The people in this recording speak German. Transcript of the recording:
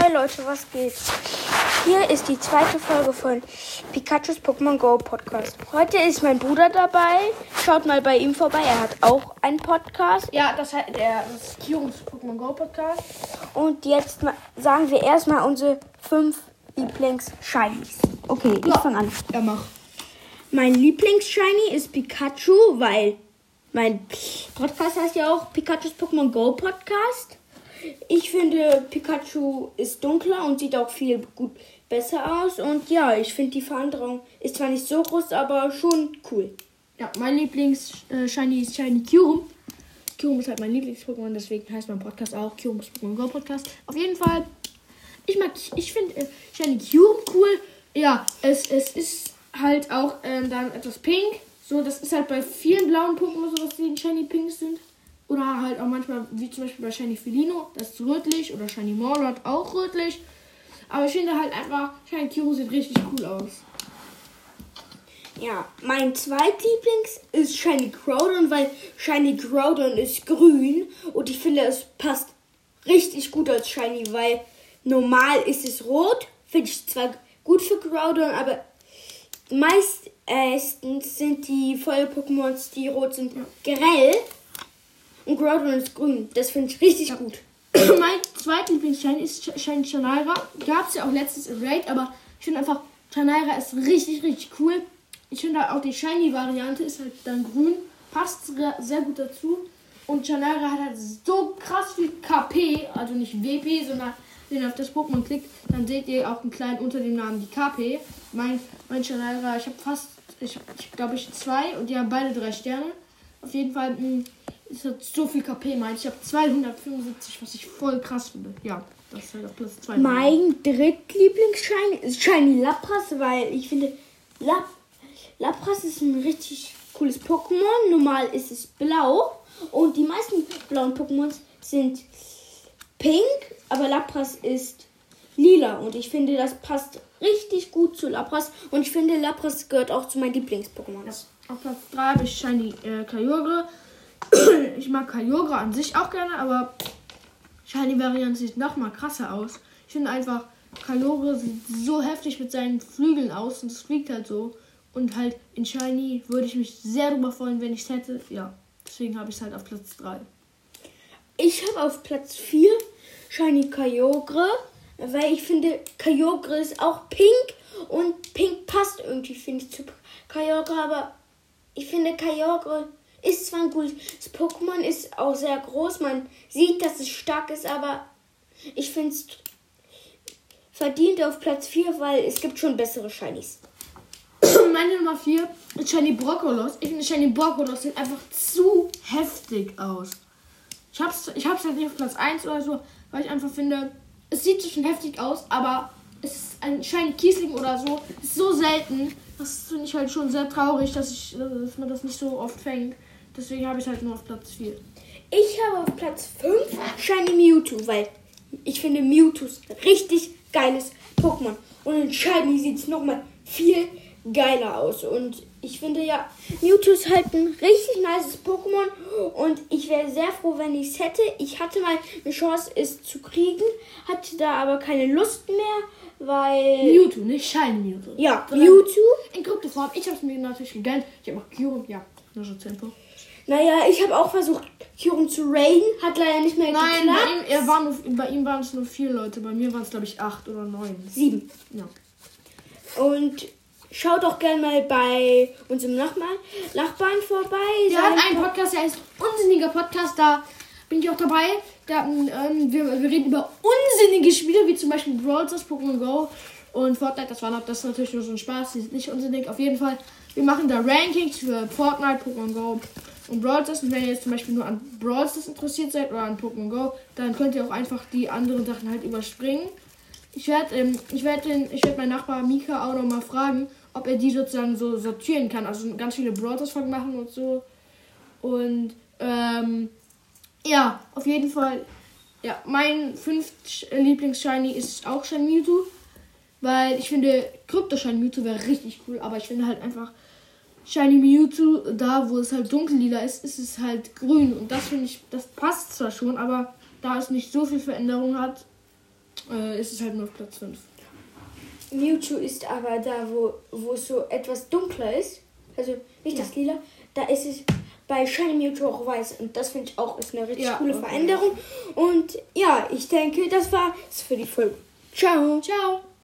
Hi Leute, was geht? Hier ist die zweite Folge von Pikachus Pokémon Go Podcast. Heute ist mein Bruder dabei. Schaut mal bei ihm vorbei. Er hat auch einen Podcast. Ja, das hat der Kios Pokémon Go Podcast. Und jetzt sagen wir erstmal unsere fünf Lieblings-Shinies. Okay, ich fange an. Ja, mach. Mein Lieblings-Shiny ist Pikachu, weil mein Podcast heißt ja auch Pikachus Pokémon Go Podcast. Ich finde, Pikachu ist dunkler und sieht auch viel gut besser aus. Und ja, ich finde, die Veränderung ist zwar nicht so groß, aber schon cool. Ja, mein Lieblings äh, ist Shiny Kyurem. Kyurem ist halt mein Lieblings-Pokémon, deswegen heißt mein Podcast auch Kyurem Pokémon Go Podcast. Auf jeden Fall, ich mag, ich finde äh, Shiny Kyurem cool. Ja, es, es ist halt auch ähm, dann etwas pink. So, das ist halt bei vielen blauen Pokémon so, dass die Shiny pink sind. Oder halt auch manchmal, wie zum Beispiel bei Shiny Felino, das ist rötlich. Oder Shiny Morlord auch rötlich. Aber ich finde halt einfach, Shiny Kyurem sieht richtig cool aus. Ja, mein zweitlieblings ist Shiny Groudon, weil Shiny Groudon ist grün und ich finde, es passt richtig gut als Shiny, weil normal ist es rot. Finde ich zwar gut für Groudon, aber meistens sind die Feuer-Pokémons, die rot sind, grell und Groudon ist grün. Das finde ich richtig gut. mein zweitlieblings-Shiny ist Sh- Shiny Chanaira. Gab es ja auch letztens im Raid, aber ich finde einfach, Chanaira ist richtig, richtig cool. Ich finde halt auch die Shiny-Variante ist halt dann grün. Passt sehr, gut dazu. Und Chanaira hat halt so krass viel KP, also nicht WP, sondern wenn ihr auf das Pokémon klickt, dann seht ihr auch einen kleinen unter dem Namen die KP. Mein, mein Chanaira, ich habe fast, ich, ich glaube ich zwei und die haben beide drei Sterne. Auf jeden Fall mh, ist hat so viel KP, meint. Ich habe 275, was ich voll krass finde. Ja, das ist halt auf Platz 2. Mein drittlieblings-Shiny ist Shiny Lapras, weil ich finde, Lap Lapras ist ein richtig cooles Pokémon. Normal ist es blau und die meisten blauen Pokémon sind pink, aber Lapras ist lila und ich finde, das passt richtig gut zu Lapras und ich finde, Lapras gehört auch zu meinen Lieblings-Pokémon. Auf Platz 3 habe ich Shiny äh, Kyogre. Ich mag Kyogre an sich auch gerne, aber Shiny-Variante sieht noch mal krasser aus. Ich finde einfach, Kyogre sieht so heftig mit seinen Flügeln aus und es fliegt halt so. Und halt in Shiny würde ich mich sehr drüber freuen, wenn ich es hätte. Ja, deswegen habe ich es halt auf Platz 3. Ich habe auf Platz 4 Shiny Kyogre, weil ich finde, Kyogre ist auch pink und pink passt irgendwie, finde ich, zu Kyogre, aber ich finde, Kyogre ist zwar ein gutes Pokémon, ist auch sehr groß, man sieht, dass es stark ist, aber ich finde es verdient auf Platz 4, weil es gibt schon bessere Shinies. Meine Nummer 4 ist Shiny Brokkolos. Ich finde Shiny Brokkolos sieht einfach zu heftig aus. Ich hab's, ich hab's halt nicht auf Platz 1 oder so, weil ich einfach finde, es sieht schon heftig aus, aber es ist ein Shiny Kiesling oder so. Ist so selten. Das finde ich halt schon sehr traurig, dass, ich, dass man das nicht so oft fängt. Deswegen habe ich halt nur auf Platz 4. Ich habe auf Platz 5 Shiny Mewtwo, weil ich finde Mewtwo ist ein richtig geiles Pokémon. Und in Shiny sieht es nochmal viel geiler aus. Und ich finde ja, Mewtwo ist halt ein richtig nices Pokémon. Und ich wäre sehr froh, wenn ich es hätte. Ich hatte mal eine Chance, es zu kriegen, hatte da aber keine Lust mehr, weil. Mewtwo, nicht Shiny Mewtwo. ja, Sondern Mewtwo. In Kryptoform. Ich habe es mir natürlich gegönnt. Ich habe auch Kyurem. Ja, nur so Tempo. Naja, ich habe auch versucht, Kyurem zu raiden. Hat leider nicht mehr Nein, geklappt. bei ihm, er war nur, bei ihm waren es nur vier Leute. Bei mir waren es, glaube ich, acht oder neun. Sieben. Ja. Und schaut doch gerne mal bei unserem Nachbarn, Nachbarn vorbei. Der hat einen Podcast, der ist unsinniger Podcast, da bin ich auch dabei. Da, ähm, wir, wir reden über unsinnige Spiele, wie zum Beispiel Brawl Stars, Pokémon Go und Fortnite. Das war noch, das ist natürlich nur so ein Spaß, die sind nicht unsinnig. Auf jeden Fall, wir machen da Rankings für Fortnite, Pokémon Go und Brawl Stars. Und wenn ihr jetzt zum Beispiel nur an Brawl Stars interessiert seid oder an Pokémon Go, dann könnt ihr auch einfach die anderen Sachen halt überspringen. Ich werde ähm, ich werd den, ich werd meinen Nachbar Mika auch noch mal fragen, ob er die sozusagen so sortieren kann. Also ganz viele Brothers Folgen machen und so. Und ähm, ja, auf jeden Fall. Ja, mein fünft Lieblings-Shiny ist auch Shiny Mewtwo. Weil ich finde, Krypto Shiny Mewtwo wäre richtig cool. Aber ich finde halt einfach Shiny Mewtwo, da wo es halt dunkellila ist, ist es halt grün. Und das finde ich, das passt zwar schon, aber da es nicht so viel Veränderung hat, äh, ist es halt nur auf Platz 5. Mewtwo ist aber da, wo, wo es so etwas dunkler ist. Also nicht das Lila. Da ist es bei Shiny Mewtwo auch weiß. Und das finde ich auch ist eine richtig Ja, coole okay. Veränderung. Und ja, ich denke, das war es für die Folge. Ciao. Ciao!